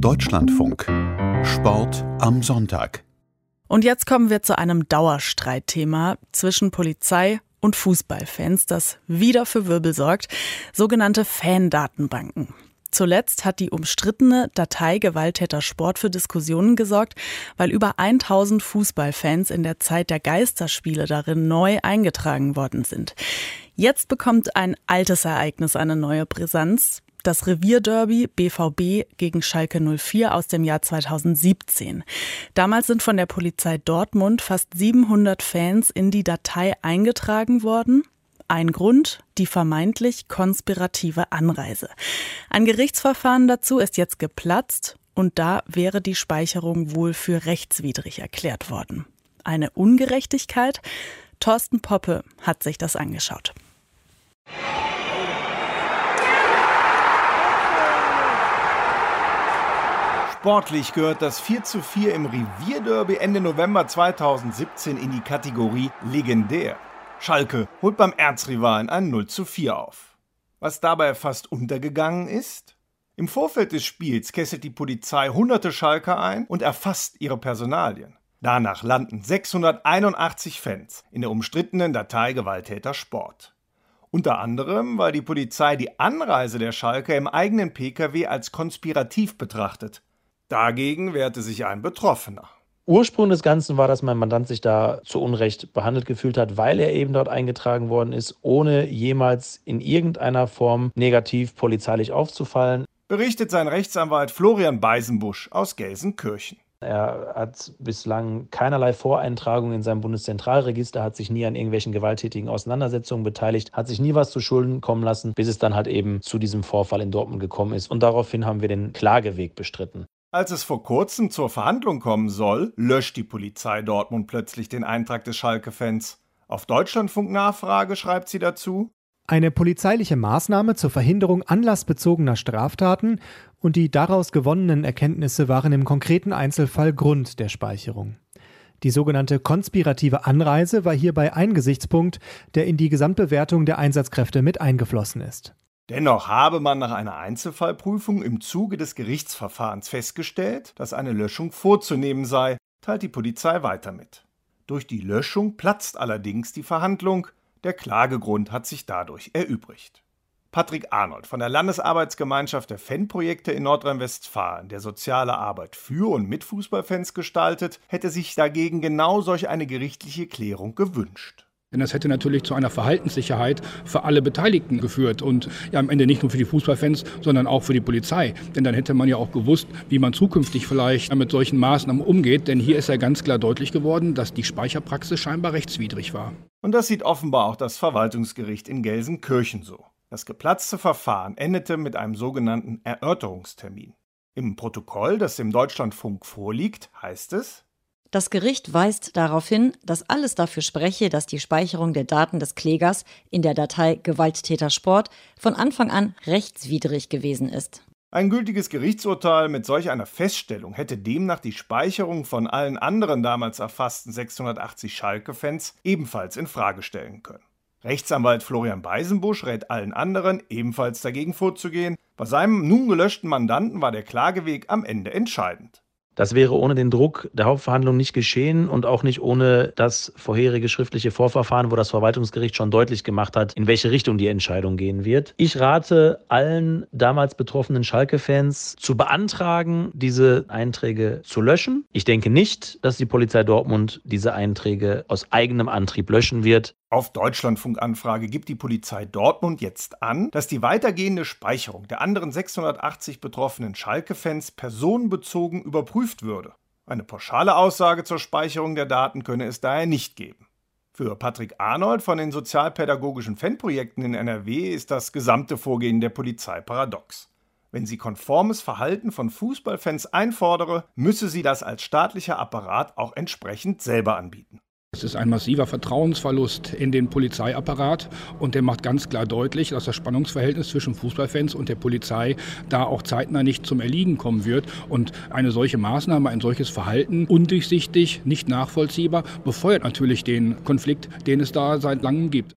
Deutschlandfunk. Sport am Sonntag. Und jetzt kommen wir zu einem Dauerstreitthema zwischen Polizei und Fußballfans, das wieder für Wirbel sorgt, sogenannte Fandatenbanken. Zuletzt hat die umstrittene Datei Gewalttäter Sport für Diskussionen gesorgt, weil über 1000 Fußballfans in der Zeit der Geisterspiele darin neu eingetragen worden sind. Jetzt bekommt ein altes Ereignis eine neue Brisanz. Das Revierderby BVB gegen Schalke 04 aus dem Jahr 2017. Damals sind von der Polizei Dortmund fast 700 Fans in die Datei eingetragen worden. Ein Grund, die vermeintlich konspirative Anreise. Ein Gerichtsverfahren dazu ist jetzt geplatzt und da wäre die Speicherung wohl für rechtswidrig erklärt worden. Eine Ungerechtigkeit? Thorsten Poppe hat sich das angeschaut. Sportlich gehört das 4 zu 4 im Revierderby Ende November 2017 in die Kategorie legendär. Schalke holt beim Erzrivalen ein 0 zu 4 auf. Was dabei fast untergegangen ist? Im Vorfeld des Spiels kesselt die Polizei hunderte Schalker ein und erfasst ihre Personalien. Danach landen 681 Fans in der umstrittenen Datei Gewalttäter Sport. Unter anderem, weil die Polizei die Anreise der Schalker im eigenen Pkw als konspirativ betrachtet. Dagegen wehrte sich ein Betroffener. Ursprung des Ganzen war, dass mein Mandant sich da zu Unrecht behandelt gefühlt hat, weil er eben dort eingetragen worden ist, ohne jemals in irgendeiner Form negativ polizeilich aufzufallen. Berichtet sein Rechtsanwalt Florian Beisenbusch aus Gelsenkirchen. Er hat bislang keinerlei Voreintragung in seinem Bundeszentralregister, hat sich nie an irgendwelchen gewalttätigen Auseinandersetzungen beteiligt, hat sich nie was zu Schulden kommen lassen, bis es dann halt eben zu diesem Vorfall in Dortmund gekommen ist. Und daraufhin haben wir den Klageweg bestritten. Als es vor kurzem zur Verhandlung kommen soll, löscht die Polizei Dortmund plötzlich den Eintrag des Schalke-Fans. Auf Deutschlandfunk Nachfrage schreibt sie dazu: Eine polizeiliche Maßnahme zur Verhinderung anlassbezogener Straftaten und die daraus gewonnenen Erkenntnisse waren im konkreten Einzelfall Grund der Speicherung. Die sogenannte konspirative Anreise war hierbei ein Gesichtspunkt, der in die Gesamtbewertung der Einsatzkräfte mit eingeflossen ist. Dennoch habe man nach einer Einzelfallprüfung im Zuge des Gerichtsverfahrens festgestellt, dass eine Löschung vorzunehmen sei, teilt die Polizei weiter mit. Durch die Löschung platzt allerdings die Verhandlung, der Klagegrund hat sich dadurch erübrigt. Patrick Arnold von der Landesarbeitsgemeinschaft der Fanprojekte in Nordrhein-Westfalen, der soziale Arbeit für und mit Fußballfans gestaltet, hätte sich dagegen genau solch eine gerichtliche Klärung gewünscht. Denn das hätte natürlich zu einer Verhaltenssicherheit für alle Beteiligten geführt und ja am Ende nicht nur für die Fußballfans, sondern auch für die Polizei. Denn dann hätte man ja auch gewusst, wie man zukünftig vielleicht mit solchen Maßnahmen umgeht. Denn hier ist ja ganz klar deutlich geworden, dass die Speicherpraxis scheinbar rechtswidrig war. Und das sieht offenbar auch das Verwaltungsgericht in Gelsenkirchen so. Das geplatzte Verfahren endete mit einem sogenannten Erörterungstermin. Im Protokoll, das dem Deutschlandfunk vorliegt, heißt es, das Gericht weist darauf hin, dass alles dafür spreche, dass die Speicherung der Daten des Klägers in der Datei Gewalttätersport von Anfang an rechtswidrig gewesen ist. Ein gültiges Gerichtsurteil mit solch einer Feststellung hätte demnach die Speicherung von allen anderen damals erfassten 680 Schalke-Fans ebenfalls in Frage stellen können. Rechtsanwalt Florian Beisenbusch rät allen anderen, ebenfalls dagegen vorzugehen. Bei seinem nun gelöschten Mandanten war der Klageweg am Ende entscheidend. Das wäre ohne den Druck der Hauptverhandlung nicht geschehen und auch nicht ohne das vorherige schriftliche Vorverfahren, wo das Verwaltungsgericht schon deutlich gemacht hat, in welche Richtung die Entscheidung gehen wird. Ich rate allen damals betroffenen Schalke-Fans zu beantragen, diese Einträge zu löschen. Ich denke nicht, dass die Polizei Dortmund diese Einträge aus eigenem Antrieb löschen wird. Auf Deutschlandfunkanfrage gibt die Polizei Dortmund jetzt an, dass die weitergehende Speicherung der anderen 680 betroffenen Schalke-Fans personenbezogen überprüft würde. Eine pauschale Aussage zur Speicherung der Daten könne es daher nicht geben. Für Patrick Arnold von den sozialpädagogischen Fanprojekten in NRW ist das gesamte Vorgehen der Polizei paradox. Wenn sie konformes Verhalten von Fußballfans einfordere, müsse sie das als staatlicher Apparat auch entsprechend selber anbieten. Es ist ein massiver Vertrauensverlust in den Polizeiapparat und der macht ganz klar deutlich, dass das Spannungsverhältnis zwischen Fußballfans und der Polizei da auch zeitnah nicht zum Erliegen kommen wird. Und eine solche Maßnahme, ein solches Verhalten, undurchsichtig, nicht nachvollziehbar, befeuert natürlich den Konflikt, den es da seit langem gibt.